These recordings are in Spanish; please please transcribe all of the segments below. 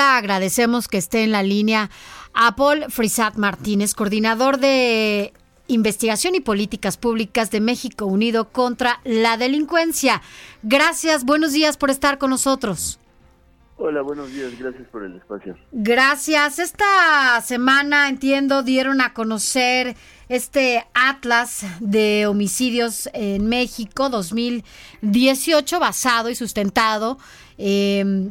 Agradecemos que esté en la línea Apple Frisat Martínez, coordinador de Investigación y Políticas Públicas de México Unido contra la Delincuencia. Gracias, buenos días por estar con nosotros. Hola, buenos días, gracias por el espacio. Gracias. Esta semana, entiendo, dieron a conocer este Atlas de homicidios en México 2018, basado y sustentado eh,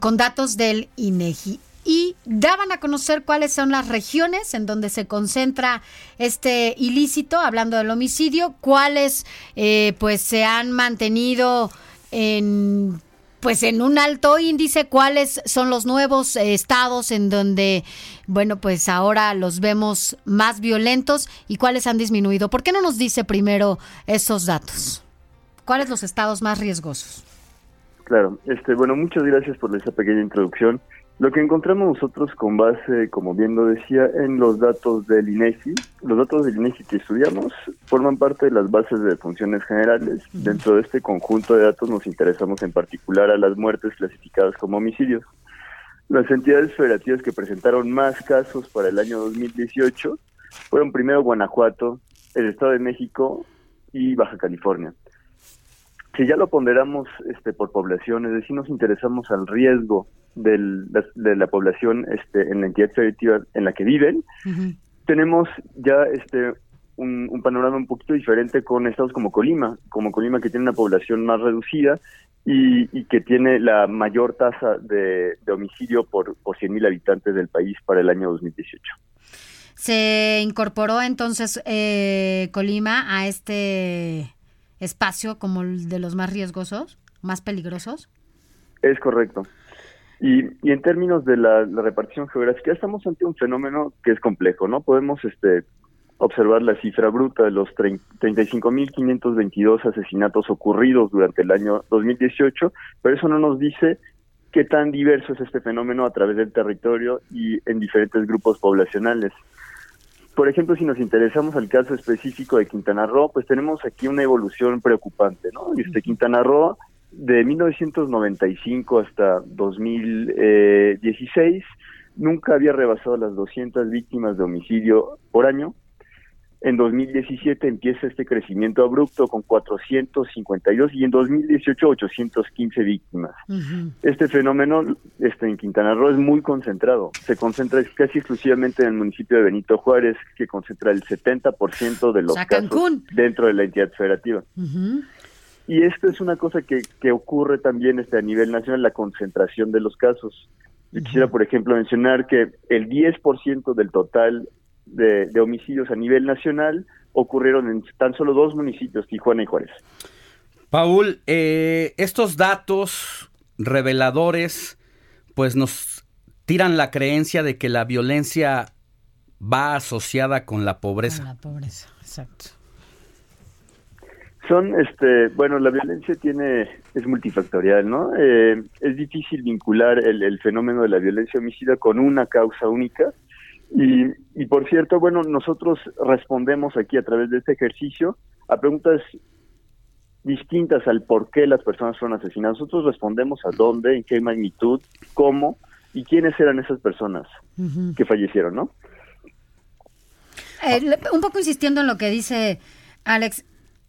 con datos del INEGI y daban a conocer cuáles son las regiones en donde se concentra este ilícito, hablando del homicidio, cuáles eh, pues se han mantenido en pues en un alto índice cuáles son los nuevos eh, estados en donde bueno pues ahora los vemos más violentos y cuáles han disminuido. ¿Por qué no nos dice primero esos datos? ¿Cuáles los estados más riesgosos? Claro, este bueno muchas gracias por esa pequeña introducción. Lo que encontramos nosotros con base, como bien lo decía, en los datos del INEGI, los datos del INEGI que estudiamos forman parte de las bases de funciones generales. Dentro de este conjunto de datos nos interesamos en particular a las muertes clasificadas como homicidios. Las entidades federativas que presentaron más casos para el año 2018 fueron primero Guanajuato, el Estado de México y Baja California si ya lo ponderamos este, por población, es decir, nos interesamos al riesgo del, de la población este, en la entidad federativa en la que viven, tenemos ya este un, panorama un poquito diferente con estados como Colima, como Colima que tiene una población más reducida y, que tiene la mayor tasa de, homicidio por, por 100.000 habitantes del país para el año 2018. Se incorporó entonces eh, Colima a este espacio como el de los más riesgosos, más peligrosos? Es correcto. Y, en términos de la, repartición geográfica, estamos ante un fenómeno que es complejo, ¿no? Podemos este, observar la cifra bruta de los 35.522 asesinatos ocurridos durante el año 2018, pero eso no nos dice qué tan diverso es este fenómeno a través del territorio y en diferentes grupos poblacionales. Por ejemplo, si nos interesamos al caso específico de Quintana Roo, pues tenemos aquí una evolución preocupante, ¿no? Este Quintana Roo de 1995 hasta 2016 nunca había rebasado las 200 víctimas de homicidio por año en 2017 empieza este crecimiento abrupto con 452 y en 2018 815 víctimas. Este fenómeno este, en Quintana Roo es muy concentrado. Se concentra casi exclusivamente en el municipio de Benito Juárez, que concentra el 70% de los casos dentro de la entidad federativa. Y esto es una cosa que, que ocurre también este, a nivel nacional, la concentración de los casos. quisiera, por ejemplo, mencionar que el 10% del total de, homicidios a nivel nacional ocurrieron en tan solo dos municipios, Tijuana y Juárez. Paul, eh, estos datos reveladores pues nos tiran la creencia de que la violencia va asociada con la pobreza. Con la pobreza, exacto. Son, este, bueno, la violencia tiene, es multifactorial, ¿no? Eh, es difícil vincular el, el, fenómeno de la violencia homicida con una causa única. Y, y por cierto, bueno, nosotros respondemos aquí a través de este ejercicio a preguntas distintas al por qué las personas fueron asesinadas. Nosotros respondemos a dónde, en qué magnitud, cómo y quiénes eran esas personas que fallecieron, ¿no? Eh, un poco insistiendo en lo que dice Alex,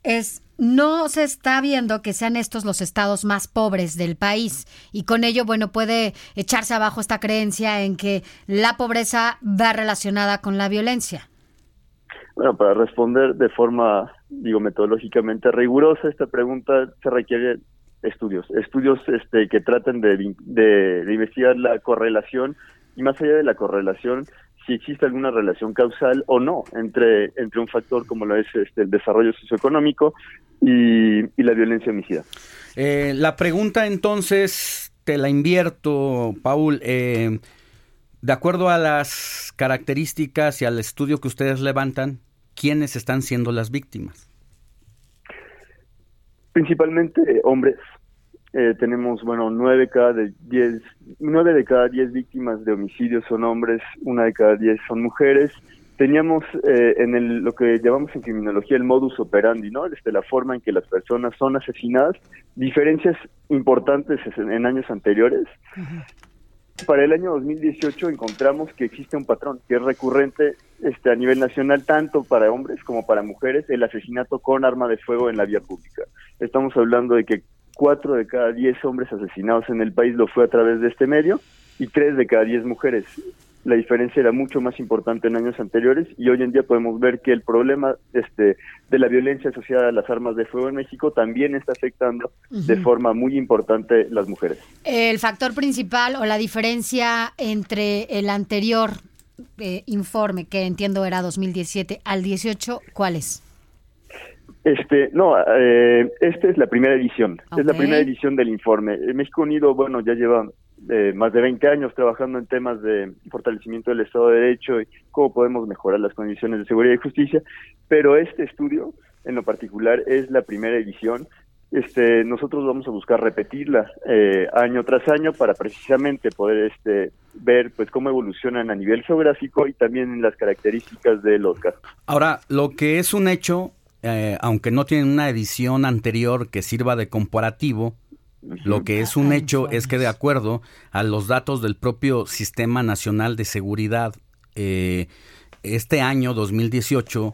es no se está viendo que sean estos los estados más pobres del país. Y con ello, bueno, puede echarse abajo esta creencia en que la pobreza va relacionada con la violencia. Bueno, para responder de forma, digo, metodológicamente rigurosa esta pregunta se requiere estudios, estudios este, que traten de, de investigar la correlación. Y más allá de la correlación, si existe alguna relación causal o no entre, entre un factor como lo es este, el desarrollo socioeconómico y, la violencia homicida. Eh, la pregunta entonces te la invierto, Paul. Eh, de acuerdo a las características y al estudio que ustedes levantan, ¿quiénes están siendo las víctimas? Principalmente hombres. Eh, tenemos, bueno, nueve, cada de diez, nueve de cada diez víctimas de homicidios son hombres, una de cada diez son mujeres. Teníamos eh, en el, lo que llamamos en criminología el modus operandi, ¿no? Desde la forma en que las personas son asesinadas, diferencias importantes en, años anteriores. Para el año 2018 encontramos que existe un patrón que es recurrente este, a nivel nacional, tanto para hombres como para mujeres, el asesinato con arma de fuego en la vía pública. Estamos hablando de que cuatro de cada diez hombres asesinados en el país lo fue a través de este medio y tres de cada diez mujeres la diferencia era mucho más importante en años anteriores y hoy en día podemos ver que el problema este, de la violencia asociada a las armas de fuego en México también está afectando de forma muy importante las mujeres. El factor principal o la diferencia entre el anterior eh, informe, que entiendo era 2017, al 18, ¿cuál es? Este, no, eh, esta es la primera edición, es la primera edición del informe. México Unido, bueno, ya lleva más de 20 años trabajando en temas de fortalecimiento del Estado de Derecho y cómo podemos mejorar las condiciones de seguridad y justicia, pero este estudio en lo particular es la primera edición. Este, nosotros vamos a buscar repetirla eh, año tras año para precisamente poder este, ver pues cómo evolucionan a nivel geográfico y también en las características de los casos. Ahora, lo que es un hecho, eh, aunque no tienen una edición anterior que sirva de comparativo, lo que es un hecho es que de acuerdo a los datos del propio Sistema Nacional de Seguridad, eh, este año 2018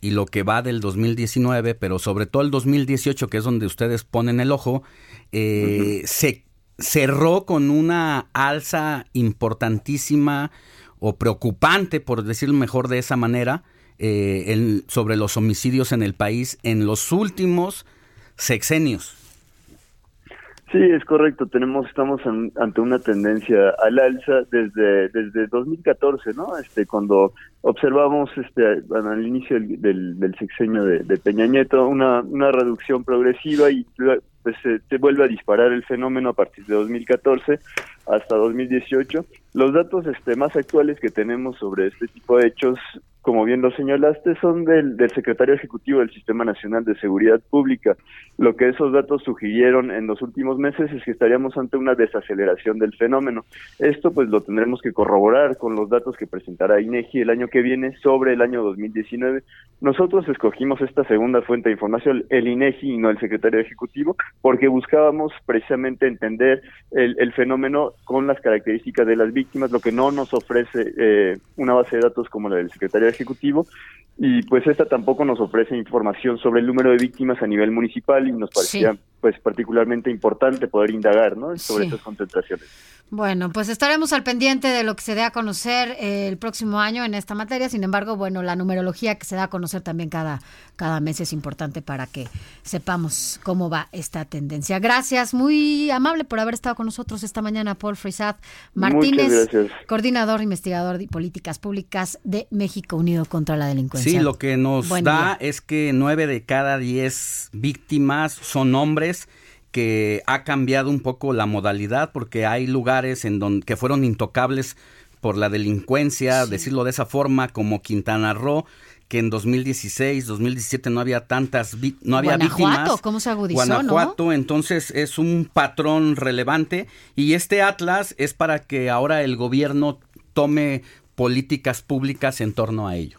y lo que va del 2019, pero sobre todo el 2018, que es donde ustedes ponen el ojo, eh, se cerró con una alza importantísima o preocupante, por decirlo mejor de esa manera, eh, sobre los homicidios en el país en los últimos sexenios. Sí, es correcto. Tenemos, estamos ante una tendencia al alza desde desde 2014, ¿no? Este, cuando observamos, este, al inicio del, del, sexenio de, Peña Nieto, una, una reducción progresiva y pues se, vuelve a disparar el fenómeno a partir de 2014 hasta 2018. Los datos este, más actuales que tenemos sobre este tipo de hechos como bien lo señalaste, son del, secretario ejecutivo del Sistema Nacional de Seguridad Pública. Lo que esos datos sugirieron en los últimos meses es que estaríamos ante una desaceleración del fenómeno. Esto pues lo tendremos que corroborar con los datos que presentará INEGI el año que viene sobre el año 2019. Nosotros escogimos esta segunda fuente de información, el INEGI y no el secretario ejecutivo, porque buscábamos precisamente entender el, fenómeno con las características de las víctimas, lo que no nos ofrece eh, una base de datos como la del secretario ejecutivo Ejecutivo y pues esta tampoco nos ofrece información sobre el número de víctimas a nivel municipal y nos parecía pues particularmente importante poder indagar ¿no? sobre estas concentraciones. Bueno, pues estaremos al pendiente de lo que se dé a conocer eh, el próximo año en esta materia. Sin embargo, bueno, la numerología que se da a conocer también cada, cada mes es importante para que sepamos cómo va esta tendencia. Gracias, muy amable por haber estado con nosotros esta mañana, Paul Frisat Martínez, coordinador, investigador de políticas públicas de México Unido contra la Delincuencia. Sí, lo que nos da es que nueve de cada diez víctimas son hombres que ha cambiado un poco la modalidad porque hay lugares en donde que fueron intocables por la delincuencia, decirlo de esa forma, como Quintana Roo, que en 2016, 2017 no había tantas no había Guanajuato, ¿cómo se agudizó, Guanajuato, entonces es un patrón relevante y este atlas es para que ahora el gobierno tome políticas públicas en torno a ello.